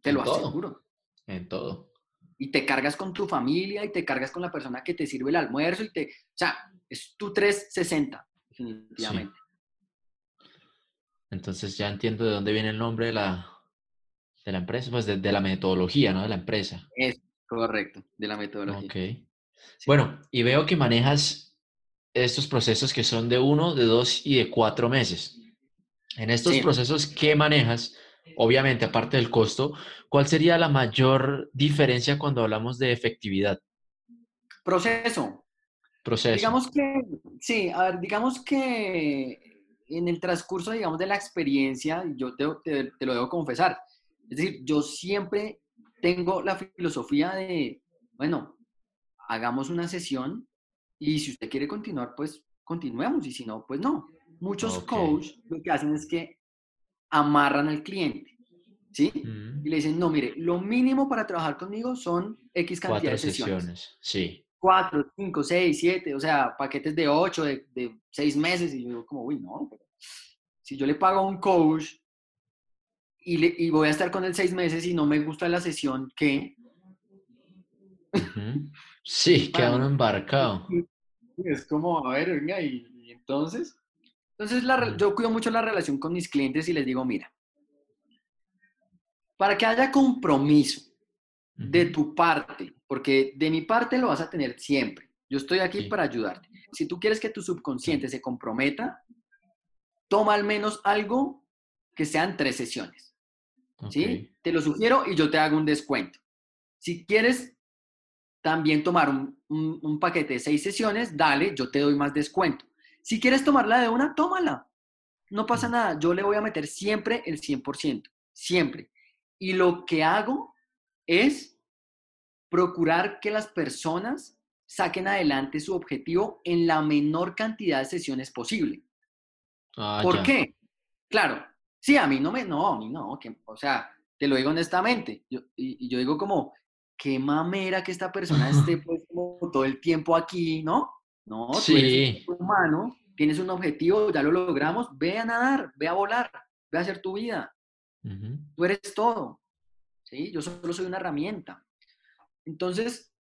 Te En lo todo. aseguro en todo. y te cargas con tu familia y te cargas con la persona que te sirve el almuerzo y te, o sea, es tu 360, definitivamente. Entonces ya entiendo de dónde viene el nombre de la, de la empresa, pues de, de la metodología, ¿no? De la empresa. Es correcto, de la metodología. Ok. Sí. Bueno, y veo que manejas estos procesos que son de uno, de dos y de cuatro meses. En estos Sí. procesos que manejas, obviamente, aparte del costo, ¿cuál sería la mayor diferencia cuando hablamos de efectividad? Proceso. Proceso. Digamos que, sí, a ver, digamos que en el transcurso, digamos, de la experiencia, yo te, te- te lo debo confesar, es decir, yo siempre tengo la filosofía de, bueno, hagamos una sesión y si usted quiere continuar, pues continuemos y si no, pues no. Muchos coaches lo que hacen es que amarran al cliente, ¿sí? Mm, Y le dicen, no, mire, lo mínimo para trabajar conmigo son X cantidad Cuatro de sesiones. sesiones. Sí. Cuatro, cinco, seis, siete, o sea, paquetes de ocho, de, de seis meses. Y yo digo como, uy, no, pero si yo le pago a un coach y, le- y voy a estar con él seis meses y no me gusta la sesión, ¿qué? Sí, queda uno embarcado. Es como, a ver, venga, y, entonces. Entonces, la, yo cuido mucho la relación con mis clientes y les digo, mira, para que haya compromiso de tu parte, porque de mi parte lo vas a tener siempre. Yo estoy aquí para ayudarte. Si tú quieres que tu subconsciente se comprometa, toma al menos algo que sean tres sesiones. ¿Sí? Te lo sugiero y yo te hago un descuento. Si quieres también tomar un, paquete de seis sesiones, dale, yo te doy más descuento. Si quieres tomarla de una, tómala. No pasa nada, yo le voy a meter siempre el 100%, siempre. Y lo que hago es procurar que las personas saquen adelante su objetivo en la menor cantidad de sesiones posible. Ah, ¿Por qué? Claro, sí, a mí no me, no, a mí no, que, o sea, te lo digo honestamente, yo, y, yo digo como, qué mamera que esta persona esté pues como todo el tiempo aquí, ¿no? No, sí. tú eres un humano, tienes un objetivo, ya lo logramos, ve a nadar, ve a volar, ve a hacer tu vida. Tú eres todo, ¿sí? Yo solo soy una herramienta. Entonces,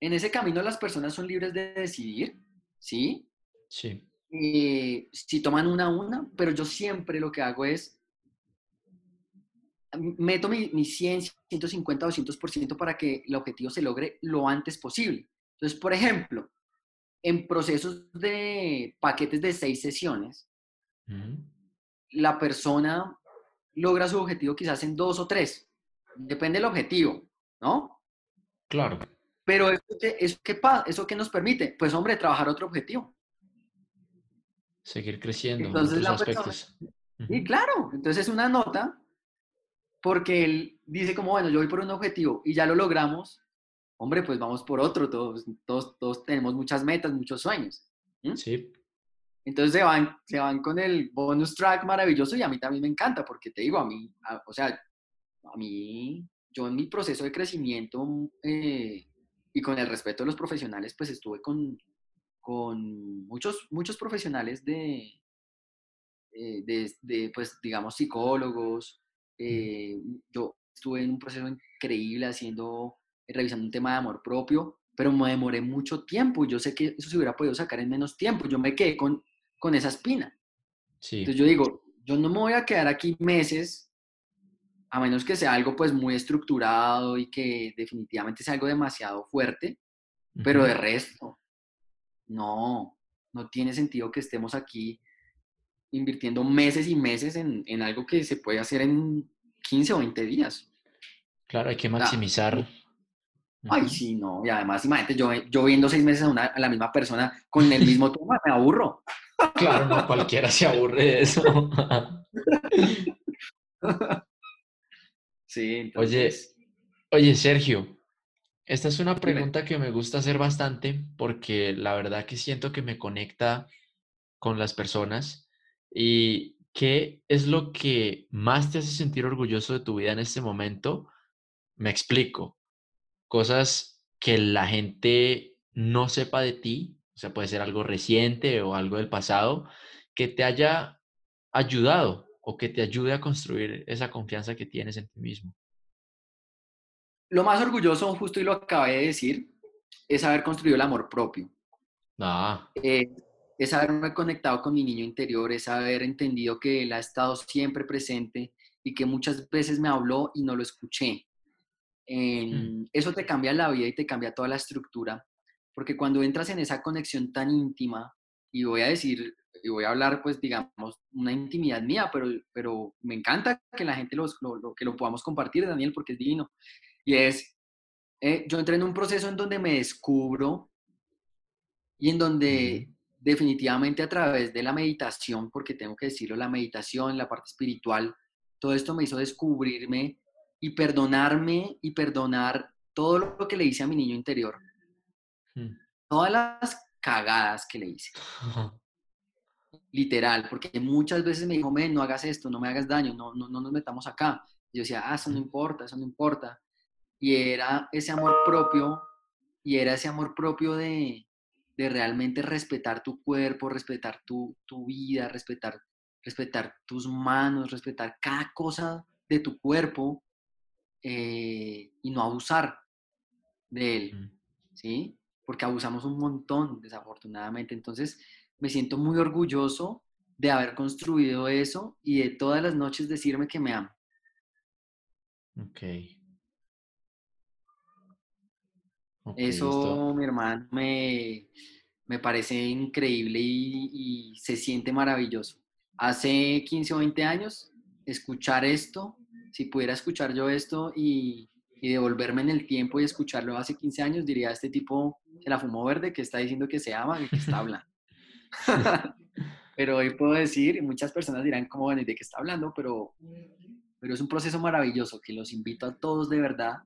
en ese camino las personas son libres de decidir, ¿sí? Sí. Eh, si toman una a una, pero yo siempre lo que hago es meto mi, mi 100, 150, 200% para que el objetivo se logre lo antes posible. Entonces, por ejemplo, en procesos de paquetes de seis sesiones, la persona logra su objetivo quizás en dos o tres. Depende del objetivo, ¿no? Claro. Pero eso, eso, ¿qué, ¿eso qué nos permite? Pues, hombre, trabajar otro objetivo. Seguir creciendo entonces, en otros aspectos. Y claro, entonces es una nota porque él dice como, bueno, yo voy por un objetivo y ya lo logramos, hombre, pues vamos por otro, todos, todos, todos tenemos muchas metas, muchos sueños. Sí. Entonces se van, se van con el bonus track maravilloso y a mí también me encanta, porque te digo, a mí, o sea, a mí, yo en mi proceso de crecimiento eh, y con el respeto de los profesionales, pues estuve con, con muchos, muchos profesionales de, eh, de, de, pues digamos, psicólogos, eh, yo estuve en un proceso increíble haciendo, eh, revisando un tema de amor propio, pero me demoré mucho tiempo. Yo sé que eso se hubiera podido sacar en menos tiempo. Yo me quedé con, con esa espina. Sí. Entonces yo digo, yo no me voy a quedar aquí meses, a menos que sea algo pues muy estructurado y que definitivamente sea algo demasiado fuerte, pero de resto, no, no tiene sentido que estemos aquí invirtiendo meses y meses en, en, algo que se puede hacer en 15 o 20 días. Claro, hay que maximizar. Ay, sí, no. Y además, imagínate, yo, yo viendo seis meses a, una, a la misma persona con el mismo tema, me aburro. Claro, no cualquiera se aburre de eso. sí, entonces... Oye, oye, Sergio, esta es una pregunta que me gusta hacer bastante porque la verdad que siento que me conecta con las personas ¿Y qué es lo que más te hace sentir orgulloso de tu vida en este momento? Me explico. Cosas que la gente no sepa de ti, o sea, puede ser algo reciente o algo del pasado, que te haya ayudado o que te ayude a construir esa confianza que tienes en ti mismo. Lo más orgulloso, justo y lo acabé de decir, es haber construido el amor propio. Ah. Eh, es haberme conectado con mi niño interior, es haber entendido que él ha estado siempre presente y que muchas veces me habló y no lo escuché. Mm. Eso te cambia la vida y te cambia toda la estructura, porque cuando entras en esa conexión tan íntima, y voy a decir, y voy a hablar, pues digamos, una intimidad mía, pero, pero me encanta que la gente lo, que lo podamos compartir, Daniel, porque es divino. Y es, eh, yo entré en un proceso en donde me descubro y en donde definitivamente a través de la meditación, porque tengo que decirlo, la meditación, la parte espiritual, todo esto me hizo descubrirme y perdonarme y perdonar todo lo que le hice a mi niño interior. Hmm. Todas las cagadas que le hice. Literal, porque muchas veces me dijo, no hagas esto, no me hagas daño, no, no, no nos metamos acá. yo decía, ah, eso no hmm. importa, eso no importa. Y era ese amor propio, y era ese amor propio de, de realmente respetar tu cuerpo, respetar tu, vida, respetar, respetar tus manos, respetar cada cosa de tu cuerpo eh, y no abusar de él, ¿sí? porque abusamos un montón, desafortunadamente. Entonces, me siento muy orgulloso de haber construido eso y de todas las noches decirme que me amo. Ok. Eso, mi hermano, me, me parece increíble y, se siente maravilloso. Hace 15 o 20 años, escuchar esto, si pudiera escuchar yo esto y, y devolverme en el tiempo y escucharlo hace 15 años, diría, este tipo se la fumó verde que está diciendo que se ama y que está hablando. pero hoy puedo decir, muchas personas dirán, ¿cómo bueno, de qué está hablando? Pero, pero es un proceso maravilloso que los invito a todos de verdad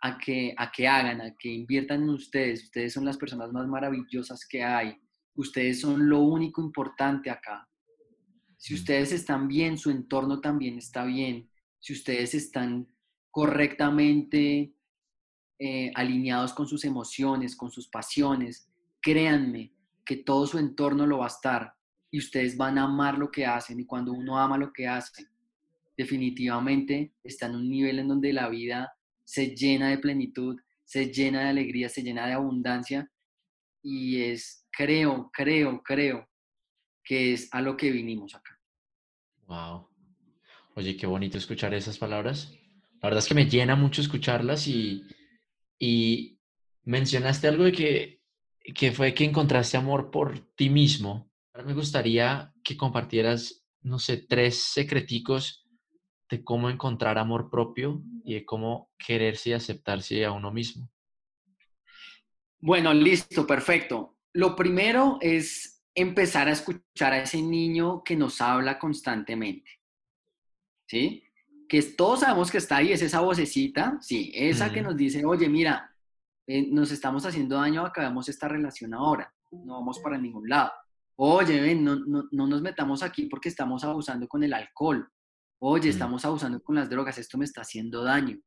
a que, a que hagan, a que inviertan en ustedes. Ustedes son las personas más maravillosas que hay. Ustedes son lo único importante acá. Si ustedes están bien, su entorno también está bien. Si ustedes están correctamente eh, alineados con sus emociones, con sus pasiones, créanme que todo su entorno lo va a estar y ustedes van a amar lo que hacen y cuando uno ama lo que hace, definitivamente está en un nivel en donde la vida se llena de plenitud, se llena de alegría, se llena de abundancia y es, creo, creo, creo que es a lo que vinimos acá. Wow. Oye, qué bonito escuchar esas palabras. La verdad es que me llena mucho escucharlas y, y mencionaste algo de que, que fue que encontraste amor por ti mismo. Ahora me gustaría que compartieras, no sé, tres secreticos de cómo encontrar amor propio y de cómo quererse y aceptarse a uno mismo. Bueno, listo, perfecto. Lo primero es empezar a escuchar a ese niño que nos habla constantemente. ¿Sí? Que todos sabemos que está ahí, es esa vocecita, sí, esa que nos dice, oye, mira, eh, nos estamos haciendo daño, acabamos esta relación ahora, no vamos para ningún lado. Oye, ven, no, no, no nos metamos aquí porque estamos abusando con el alcohol oye, mm. estamos abusando con las drogas, esto me está haciendo daño.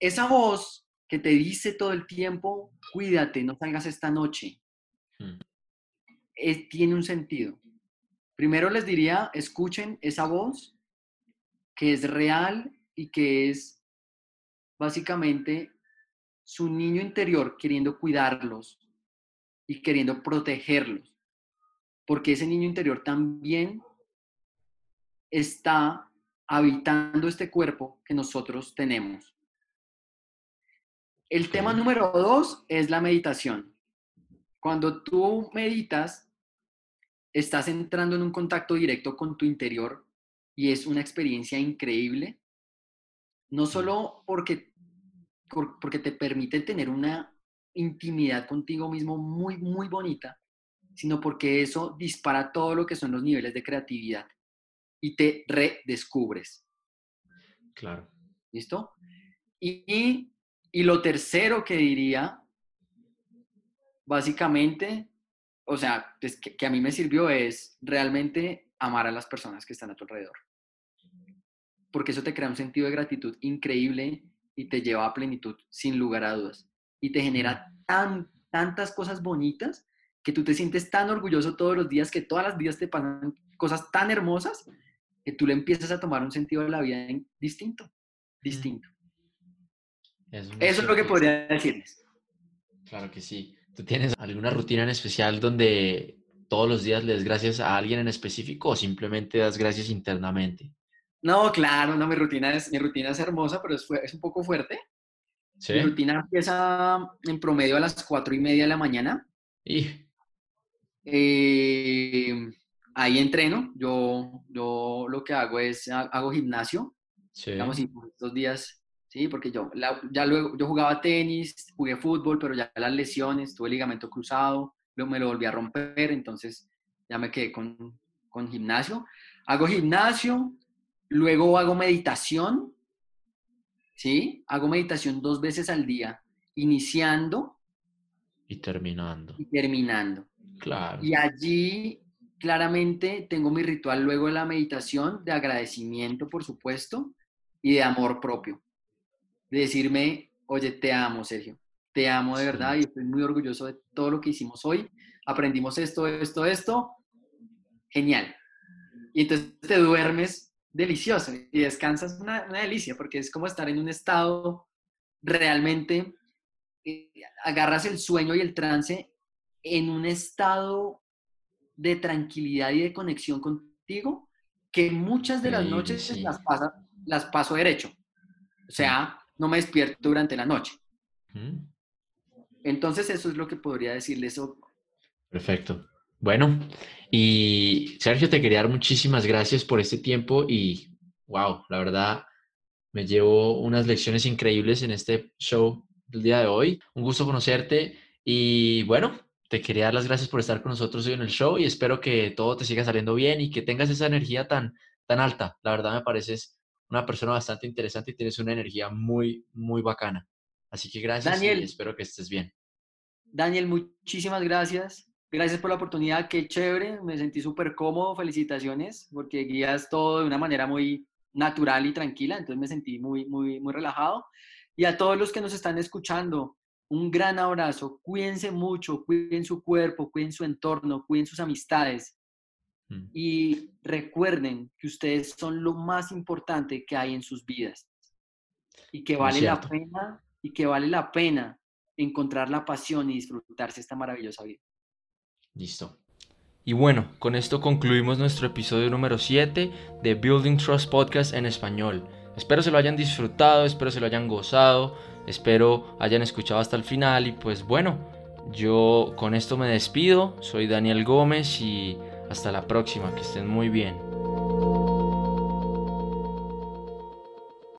Esa voz que te dice todo el tiempo, cuídate, no salgas esta noche, mm. tiene un sentido. Primero les diría, escuchen esa voz que es real y que es básicamente su niño interior queriendo cuidarlos y queriendo protegerlos. Porque ese niño interior también está habitando este cuerpo que nosotros tenemos. El tema número dos es la meditación. Cuando tú meditas, estás entrando en un contacto directo con tu interior y es una experiencia increíble, no solo porque, porque te permite tener una intimidad contigo mismo muy, muy bonita, sino porque eso dispara todo lo que son los niveles de creatividad y te redescubres. Claro. ¿Listo? Y, lo tercero que diría, básicamente, o sea, que, que, a mí me sirvió es realmente amar a las personas que están a tu alrededor. Porque eso te crea un sentido de gratitud increíble y te lleva a plenitud sin lugar a dudas. Y te genera tan, tantas cosas bonitas que tú te sientes tan orgulloso todos los días que todas las días te pasan cosas tan hermosas que tú le empiezas a tomar un sentido de la vida distinto, distinto. Eso, es lo que podría decirles. Claro que sí. ¿Tú tienes alguna rutina en especial donde todos los días le des gracias a alguien en específico o simplemente das gracias internamente? No, claro, no, mi rutina es, mi rutina es hermosa, pero es, es un poco fuerte. Mi rutina empieza en promedio a las cuatro y media de la mañana. Y... Eh, ahí entreno. Yo, yo lo que hago es, hago gimnasio. Sí. Digamos, estos días, sí, porque yo ya luego, yo jugaba tenis, jugué fútbol, pero ya las lesiones, tuve ligamento cruzado, luego me lo volví a romper, entonces ya me quedé con, con gimnasio. Hago gimnasio, luego hago meditación, ¿sí? Hago meditación dos veces al día, iniciando. Y terminando. Y terminando. Claro. Y allí claramente tengo mi ritual luego de la meditación de agradecimiento, por supuesto, y de amor propio. De decirme, oye, te amo, Sergio. Te amo de verdad y estoy muy orgulloso de todo lo que hicimos hoy. Aprendimos esto, esto, esto. Genial. Y entonces te duermes delicioso y descansas una, delicia porque es como estar en un estado realmente eh, agarras el sueño y el trance en un estado de tranquilidad y de conexión contigo que muchas de las noches las, las paso derecho. O sea, no me despierto durante la noche. Entonces eso es lo que podría decirles. Perfecto. Bueno, y Sergio, te quería dar muchísimas gracias por este tiempo y, wow, la verdad, me llevo unas lecciones increíbles en este show del día de hoy. Un gusto conocerte y, bueno, te quería dar las gracias por estar con nosotros hoy en el show y espero que todo te siga saliendo bien y que tengas esa energía tan, tan alta. La verdad me pareces una persona bastante interesante y tienes una energía muy, muy bacana. Así que gracias Daniel, y espero que estés bien. Daniel, muchísimas gracias. Gracias por la oportunidad, qué chévere, me sentí súper cómodo, felicitaciones, porque guías todo de una manera muy natural y tranquila, entonces me sentí muy, muy, muy relajado. Y a todos los que nos están escuchando, un gran abrazo, cuídense mucho, cuiden su cuerpo, cuiden su entorno, cuiden sus amistades. Mm. Y recuerden que ustedes son lo más importante que hay en sus vidas y que vale la pena y que vale la pena encontrar la pasión y disfrutarse esta maravillosa vida. Listo. Y bueno, con esto concluimos nuestro episodio número 7 de Building Trust Podcast en español. Espero se lo hayan disfrutado, espero se lo hayan gozado, espero hayan escuchado hasta el final y pues bueno, yo con esto me despido, soy Daniel Gómez y hasta la próxima, que estén muy bien.